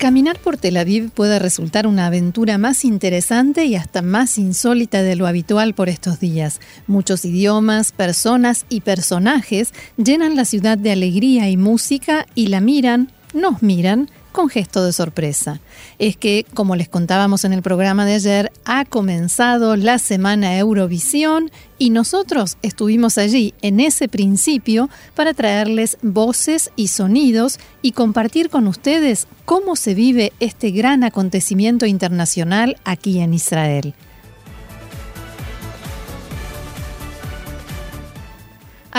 Caminar por Tel Aviv puede resultar una aventura más interesante y hasta más insólita de lo habitual por estos días. Muchos idiomas, personas y personajes llenan la ciudad de alegría y música y la miran, nos miran con gesto de sorpresa. Es que, como les contábamos en el programa de ayer, ha comenzado la semana Eurovisión y nosotros estuvimos allí en ese principio para traerles voces y sonidos y compartir con ustedes cómo se vive este gran acontecimiento internacional aquí en Israel.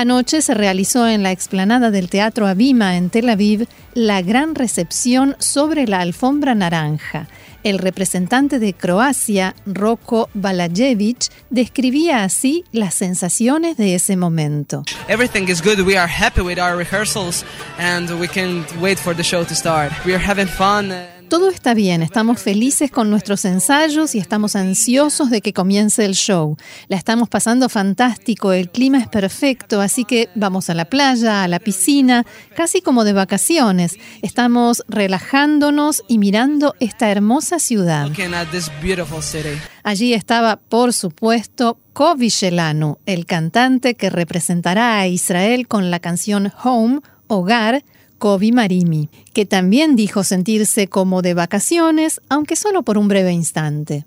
Anoche se realizó en la explanada del Teatro Abima en Tel Aviv la gran recepción sobre la alfombra naranja. El representante de Croacia, Roko Balajevic, describía así las sensaciones de ese momento. Everything is good. We are happy with our rehearsals and we can wait for the show to start. We are having fun. Todo está bien, estamos felices con nuestros ensayos y estamos ansiosos de que comience el show. La estamos pasando fantástico, el clima es perfecto, así que vamos a la playa, a la piscina, casi como de vacaciones. Estamos relajándonos y mirando esta hermosa ciudad. Allí estaba, por supuesto, Kovi Shelanu, el cantante que representará a Israel con la canción Home, Hogar, Kobi Marimi, que también dijo sentirse como de vacaciones, aunque solo por un breve instante.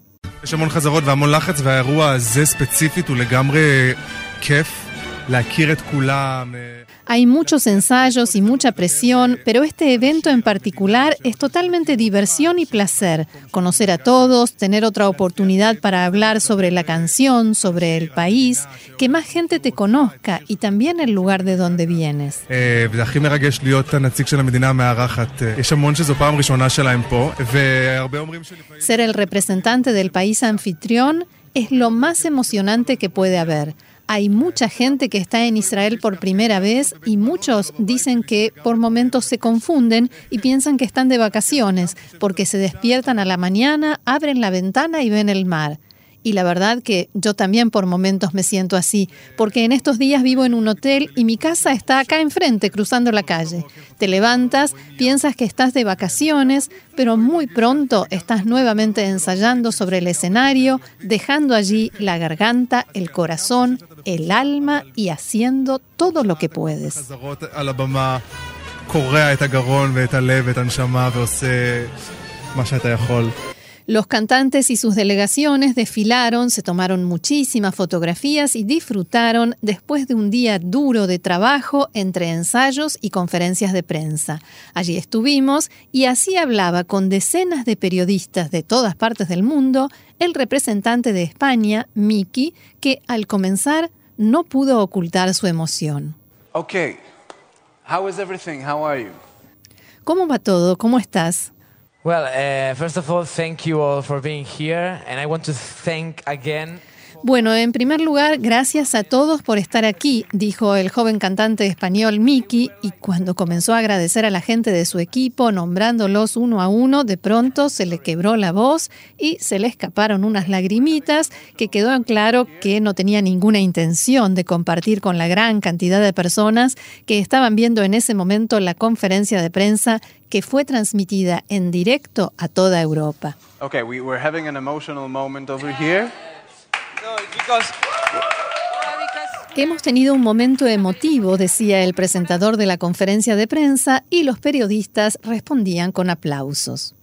Hay muchos ensayos y mucha presión, pero este evento en particular es totalmente diversión y placer. Conocer a todos, tener otra oportunidad para hablar sobre la canción, sobre el país, que más gente te conozca y también el lugar de donde vienes. Ser el representante del país anfitrión es lo más emocionante que puede haber. Hay mucha gente que está en Israel por primera vez y muchos dicen que por momentos se confunden y piensan que están de vacaciones porque se despiertan a la mañana, abren la ventana y ven el mar y la verdad que yo también por momentos me siento así, porque en estos días vivo en un hotel y mi casa está acá enfrente, cruzando la calle. Te levantas, piensas que estás de vacaciones, pero muy pronto estás nuevamente ensayando sobre el escenario, dejando allí la garganta, el corazón, el alma y haciendo todo lo que puedes. Los cantantes y sus delegaciones desfilaron, se tomaron muchísimas fotografías y disfrutaron después de un día duro de trabajo entre ensayos y conferencias de prensa. Allí estuvimos y así hablaba con decenas de periodistas de todas partes del mundo el representante de España, Miki, que al comenzar no pudo ocultar su emoción. Okay. How is everything? How are you? ¿Cómo va todo? ¿Cómo estás? Well, uh, first of all, thank you all for being here, and I want to thank again bueno, en primer lugar, gracias a todos por estar aquí, dijo el joven cantante español Miki, y cuando comenzó a agradecer a la gente de su equipo, nombrándolos uno a uno, de pronto se le quebró la voz y se le escaparon unas lagrimitas que quedó claro que no tenía ninguna intención de compartir con la gran cantidad de personas que estaban viendo en ese momento la conferencia de prensa que fue transmitida en directo a toda Europa. Hemos tenido un momento emotivo, decía el presentador de la conferencia de prensa, y los periodistas respondían con aplausos.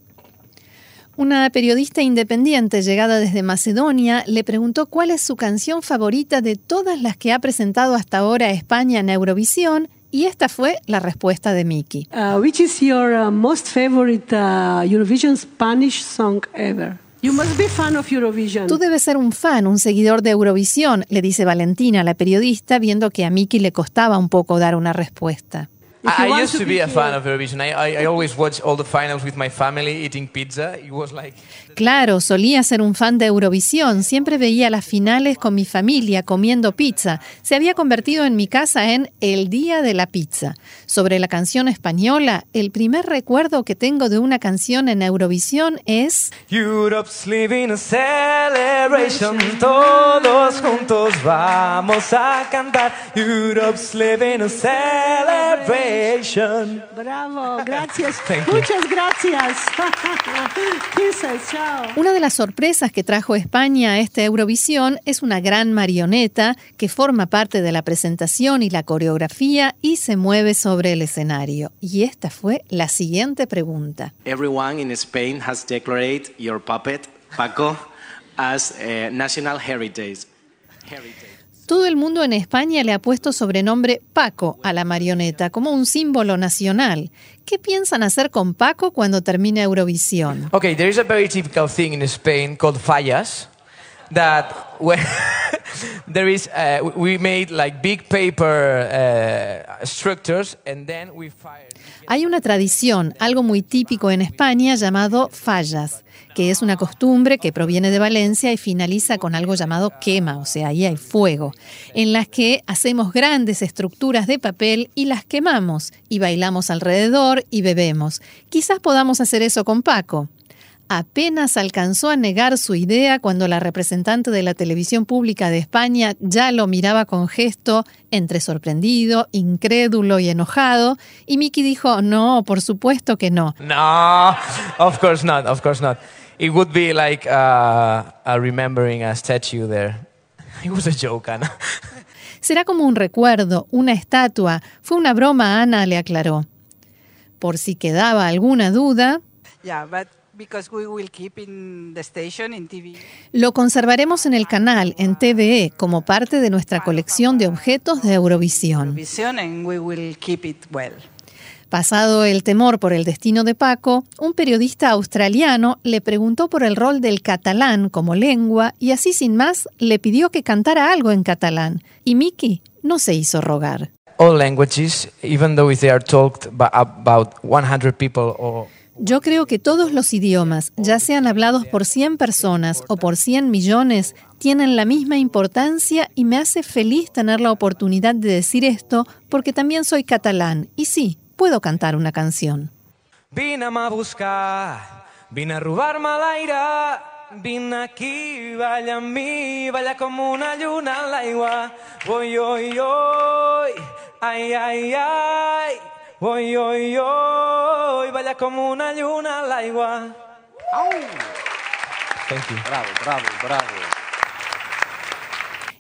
Una periodista independiente llegada desde Macedonia le preguntó cuál es su canción favorita de todas las que ha presentado hasta ahora España en Eurovisión y esta fue la respuesta de Miki. Uh, which is your uh, most favorite uh, Eurovision Spanish song ever? Tú debes ser un fan, un seguidor de Eurovisión, le dice Valentina, la periodista, viendo que a Miki le costaba un poco dar una respuesta. If you I, used to be here. a fan of Eurovision. I, I, I always watch all the finals with my family eating pizza. It was like Claro, solía ser un fan de Eurovisión, siempre veía las finales con mi familia comiendo pizza. Se había convertido en mi casa en el día de la pizza. Sobre la canción española, el primer recuerdo que tengo de una canción en Eurovisión es Europe's living a celebration. Todos juntos vamos a cantar. Europe's living a celebration. Bravo, gracias. Thank you. Muchas gracias. Kisses, chao. Una de las sorpresas que trajo España a esta Eurovisión es una gran marioneta que forma parte de la presentación y la coreografía y se mueve sobre el escenario. Y esta fue la siguiente pregunta. Everyone in Spain has declared your puppet, Paco, as a national heritage. heritage. Todo el mundo en España le ha puesto sobrenombre Paco a la marioneta como un símbolo nacional. ¿Qué piensan hacer con Paco cuando termine Eurovisión? Fallas. That uh, we made big paper uh, structures and then we. Hay una tradición, algo muy típico en España llamado fallas, que es una costumbre que proviene de Valencia y finaliza con algo llamado quema, o sea, ahí hay fuego, en las que hacemos grandes estructuras de papel y las quemamos, y bailamos alrededor y bebemos. Quizás podamos hacer eso con Paco. Apenas alcanzó a negar su idea cuando la representante de la televisión pública de España ya lo miraba con gesto entre sorprendido, incrédulo y enojado, y Miki dijo, no, por supuesto que no. No, of course not. Of course not. It would be like uh, a remembering a statue there. It was a joke, Anna. Será como un recuerdo, una estatua. Fue una broma, Ana le aclaró. Por si quedaba alguna duda, Yeah, but because we will keep in the station in TV. lo conservaremos en el canal, en TVE, como parte de nuestra colección de objetos de Eurovisión. Vision and we will keep it well. Pasado el temor por el destino de Paco, un periodista australiano le preguntó por el rol del catalán como lengua y así sin más le pidió que cantara algo en catalán. Y Miki no se hizo rogar. All languages, even though they are talked by about 100 people or Yo creo que todos los idiomas, ya sean hablados por 100 personas o por 100 millones, tienen la misma importancia y me hace feliz tener la oportunidad de decir esto porque también soy catalán y sí, puedo cantar una canción. Vine a buscar, vine a robar-me l'aire, vine aquí, balla amb mi, balla com una lluna en l'aigua. Oi, oi, oi, ai, ai, ai, oi, oi, oi, balla com una l'aigua. Thank you. Bravo, bravo, bravo.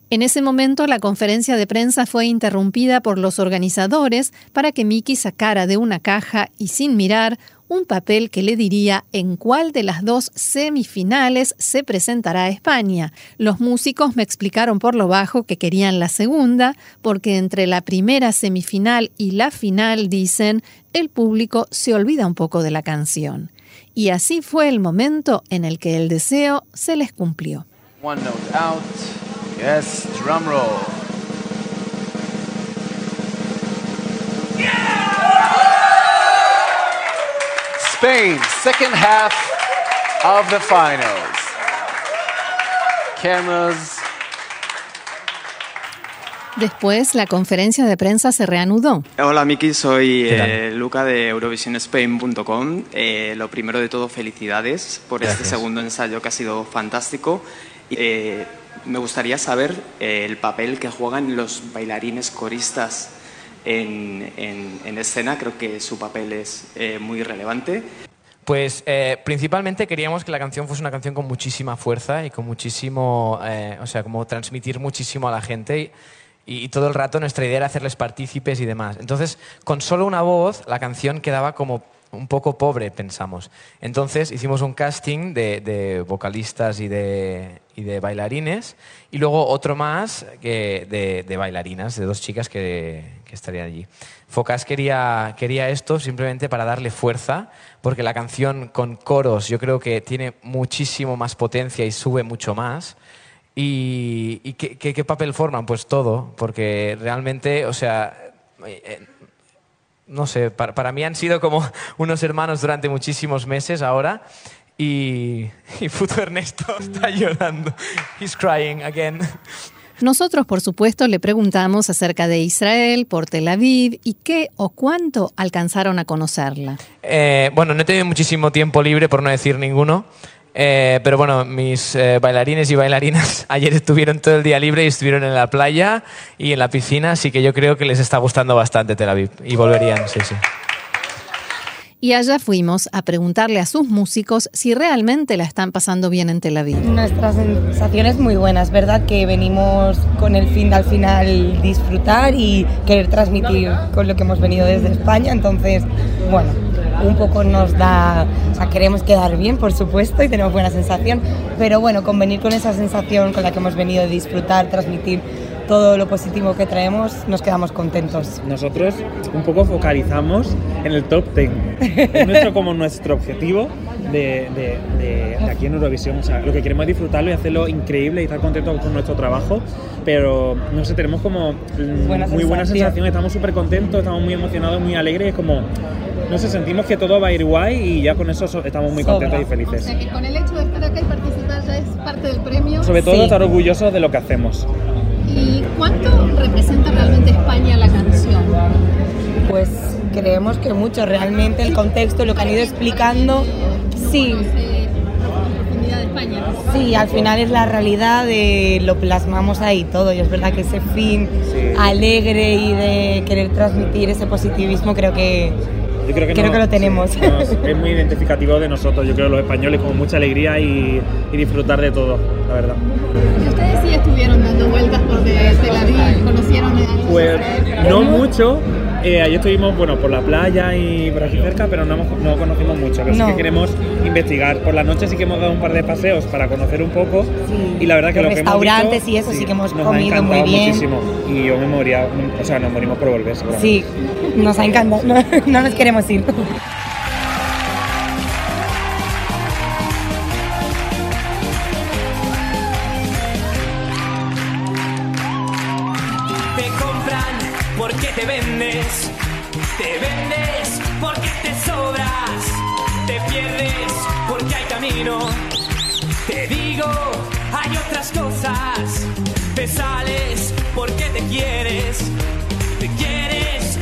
En ese momento la conferencia de prensa fue interrumpida por los organizadores para que Miki sacara de una caja y sin mirar un papel que le diría en cuál de las dos semifinales se presentará España. Los músicos me explicaron por lo bajo que querían la segunda, porque entre la primera semifinal y la final, dicen, el público se olvida un poco de la canción. Y así fue el momento en el que el deseo se les cumplió. Out. Yes, drum roll. Spain, second half of the finals. Cameras. Después la conferencia de prensa se reanudó. Hola Miki, soy eh, Luca de Eurovisionspain.com. Eh, lo primero de todo, felicidades por este Gracias. segundo ensayo que ha sido fantástico. Eh, me gustaría saber eh, el papel que juegan los bailarines coristas en, en- en escena. Creo que su papel es eh, muy relevante. Pues eh, principalmente queríamos que la canción fuese una canción con muchísima fuerza y con muchísimo, eh, o sea, como transmitir muchísimo a la gente y, y todo el rato nuestra idea era hacerles partícipes y demás. Entonces, con solo una voz, la canción quedaba como un poco pobre, pensamos. Entonces hicimos un casting de, vocalistas y de, y de bailarines y luego otro más de, de bailarinas, de dos chicas que, que estarían allí. Focas quería, quería esto simplemente para darle fuerza, porque la canción con coros yo creo que tiene muchísimo más potencia y sube mucho más. ¿Y, y qué, papel forman? Pues todo, porque realmente, o sea, eh, no sé, para, para mí han sido como unos hermanos durante muchísimos meses ahora. Y, y puto Ernesto está llorando. He's crying again. Nosotros, por supuesto, le preguntamos acerca de Israel, por Tel Aviv y qué o cuánto alcanzaron a conocerla. Eh, bueno, no he tenido muchísimo tiempo libre, por no decir ninguno. Eh, pero bueno, mis eh, bailarines y bailarinas ayer estuvieron todo el día libre y estuvieron en la playa y en la piscina, así que yo creo que les está gustando bastante Tel Aviv y volverían, sí, sí. Y allá fuimos a preguntarle a sus músicos si realmente la están pasando bien en Tel Aviv. Nuestra sensación es muy buena, es verdad que venimos con el fin de al final disfrutar y querer transmitir con lo que hemos venido desde España, entonces, bueno, un poco nos da, o sea, queremos quedar bien, por supuesto, y tenemos buena sensación, pero bueno, con venir con esa sensación con la que hemos venido de disfrutar, transmitir todo lo positivo que traemos, nos quedamos contentos. Nosotros un poco focalizamos en el top 10. Es nuestro, como nuestro objetivo de, de- de- de aquí en Eurovisión. O sea, lo que queremos es disfrutarlo y hacerlo increíble y estar contentos con nuestro trabajo. Pero no sé, tenemos como Buena muy buena sensación. sensación, estamos súper contentos, estamos muy emocionados, muy alegres. Es como, no sé, sentimos que todo va a ir guay y ya con eso so- estamos muy Sobra. contentos y felices. que con el hecho de estar acá y participar ya es parte del premio. Sobre todo Sí. estar orgullosos de lo que hacemos. ¿Y cuánto representa realmente España la canción? Pues creemos que mucho, realmente el contexto, lo que han ido explicando, sí, Conoce la profundidad de España. Sí, al final es la realidad, de lo plasmamos ahí todo y es verdad que ese fin Sí. alegre y de querer transmitir ese positivismo creo que Yo creo que, Creo no- que lo tenemos. sí, nos- es muy identificativo de nosotros, yo creo, los españoles, con mucha alegría y, y disfrutar de todo, la verdad. Y ustedes sí estuvieron dando vueltas por de Tel Aviv, conocieron de. Pues no mucho. Eh, ayer estuvimos bueno, por la playa y por aquí cerca, pero no, hemos- no conocimos mucho. Pero sí que queremos investigar. Por la noche sí que hemos dado un par de paseos para conocer un poco. Sí. Y la verdad que Los lo que hemos restaurantes visto, y eso sí que hemos nos comido ha muy bien. muchísimo. Y yo me moría, o sea, nos morimos por volver. sí, nos ha encantado, no, no nos queremos ir. Porque hay camino. Te digo, hay otras cosas, te sales porque te quieres, te quieres,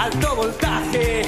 alto voltaje,